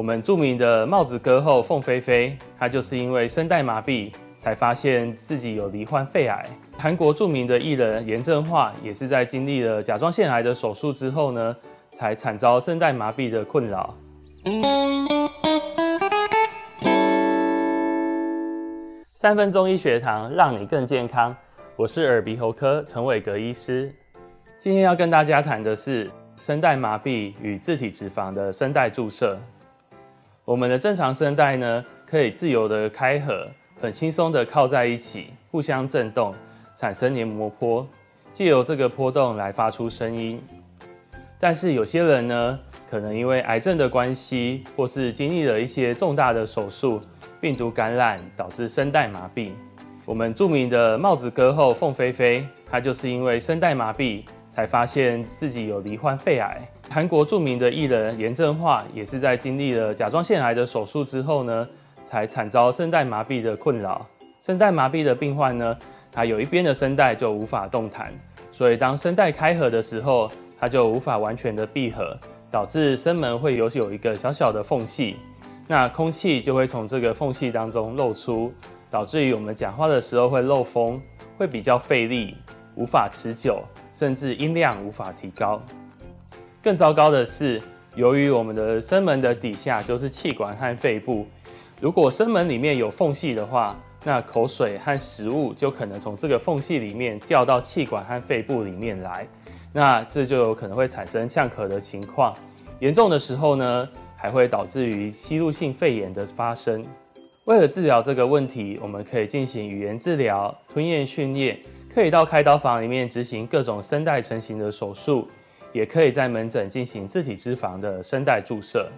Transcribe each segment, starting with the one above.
我们著名的帽子歌后凤飞飞，她就是因为声带麻痹，才发现自己有罹患肺癌。韩国著名的艺人严正化，也是在经历了甲状腺癌的手术之后呢，才惨遭声带麻痹的困扰。三分钟医学堂，让你更健康。我是耳鼻喉科陈伟格医师。今天要跟大家谈的是声带麻痹与自体脂肪的声带注射。我们的正常声带呢，可以自由的开合，很轻松的靠在一起，互相震动，产生黏膜波，借由这个波动来发出声音。但是有些人呢，可能因为癌症的关系，或是经历了一些重大的手术，病毒感染导致声带麻痹。我们著名的帽子歌后凤飞飞，她就是因为声带麻痹，才发现自己有罹患肺癌。韩国著名的艺人严正化也是在经历了甲状腺癌的手术之后呢，才惨遭声带麻痹的困扰。声带麻痹的病患呢，他有一边的声带就无法动弹，所以当声带开合的时候，它就无法完全的闭合，导致声门会有有一个小小的缝隙，那空气就会从这个缝隙当中漏出，导致于我们讲话的时候会漏风，会比较费力，无法持久，甚至音量无法提高。更糟糕的是，由于我们的声门的底下就是气管和肺部，如果声门里面有缝隙的话，那口水和食物就可能从这个缝隙里面掉到气管和肺部里面来，那这就有可能会产生呛咳的情况。严重的时候呢，还会导致于吸入性肺炎的发生。为了治疗这个问题，我们可以进行语言治疗、吞咽训练，可以到开刀房里面执行各种声带成型的手术。也可以在门诊进行自体脂肪的声带注射，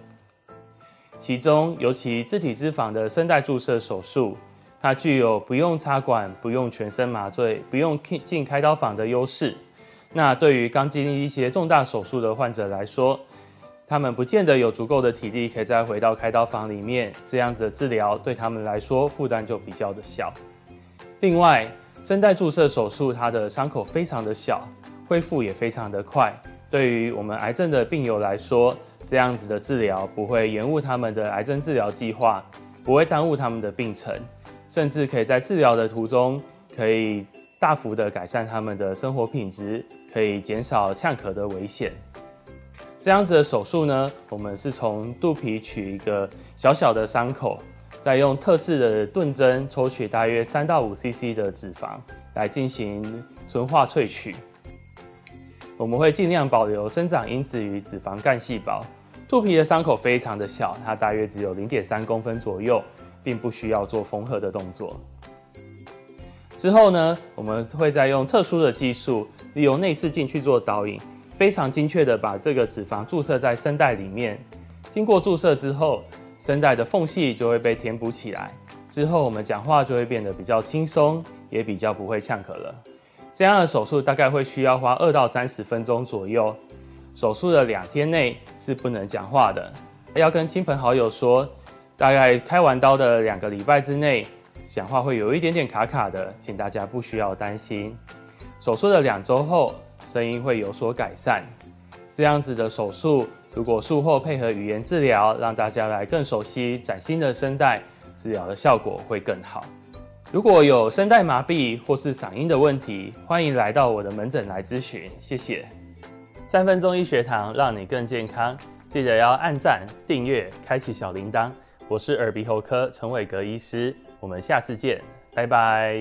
其中尤其自体脂肪的声带注射手术，它具有不用插管、不用全身麻醉、不用进开刀房的优势。那对于刚经历一些重大手术的患者来说，他们不见得有足够的体力可以再回到开刀房里面，这样子的治疗对他们来说负担就比较的小。另外，声带注射手术它的伤口非常的小，恢复也非常的快。对于我们癌症的病友来说，这样子的治疗不会延误他们的癌症治疗计划，不会耽误他们的病程，甚至可以在治疗的途中可以大幅的改善他们的生活品质，可以减少呛咳的危险。这样子的手术呢，我们是从肚皮取一个小小的伤口，再用特制的钝针抽取大约三到五 CC 的脂肪来进行纯化萃取。我们会尽量保留生长因子与脂肪干细胞。肚皮的伤口非常的小，它大约只有零点三公分左右，并不需要做缝合的动作。之后呢，我们会再用特殊的技术，利用内视镜去做导引，非常精确的把这个脂肪注射在声带里面。经过注射之后，声带的缝隙就会被填补起来。之后我们讲话就会变得比较轻松，也比较不会呛咳了。这样的手术大概会需要花二到三十分钟左右。手术的两天内是不能讲话的，要跟亲朋好友说。大概开完刀的两个礼拜之内，讲话会有一点点卡卡的，请大家不需要担心。手术的两周后，声音会有所改善。这样子的手术，如果术后配合语言治疗，让大家来更熟悉崭新的声带，治疗的效果会更好。如果有声带麻痹或是嗓音的问题，欢迎来到我的门诊来咨询。谢谢。三分钟医学堂，让你更健康。记得要按赞、订阅、开启小铃铛。我是耳鼻喉科陈伟格医师，我们下次见，拜拜。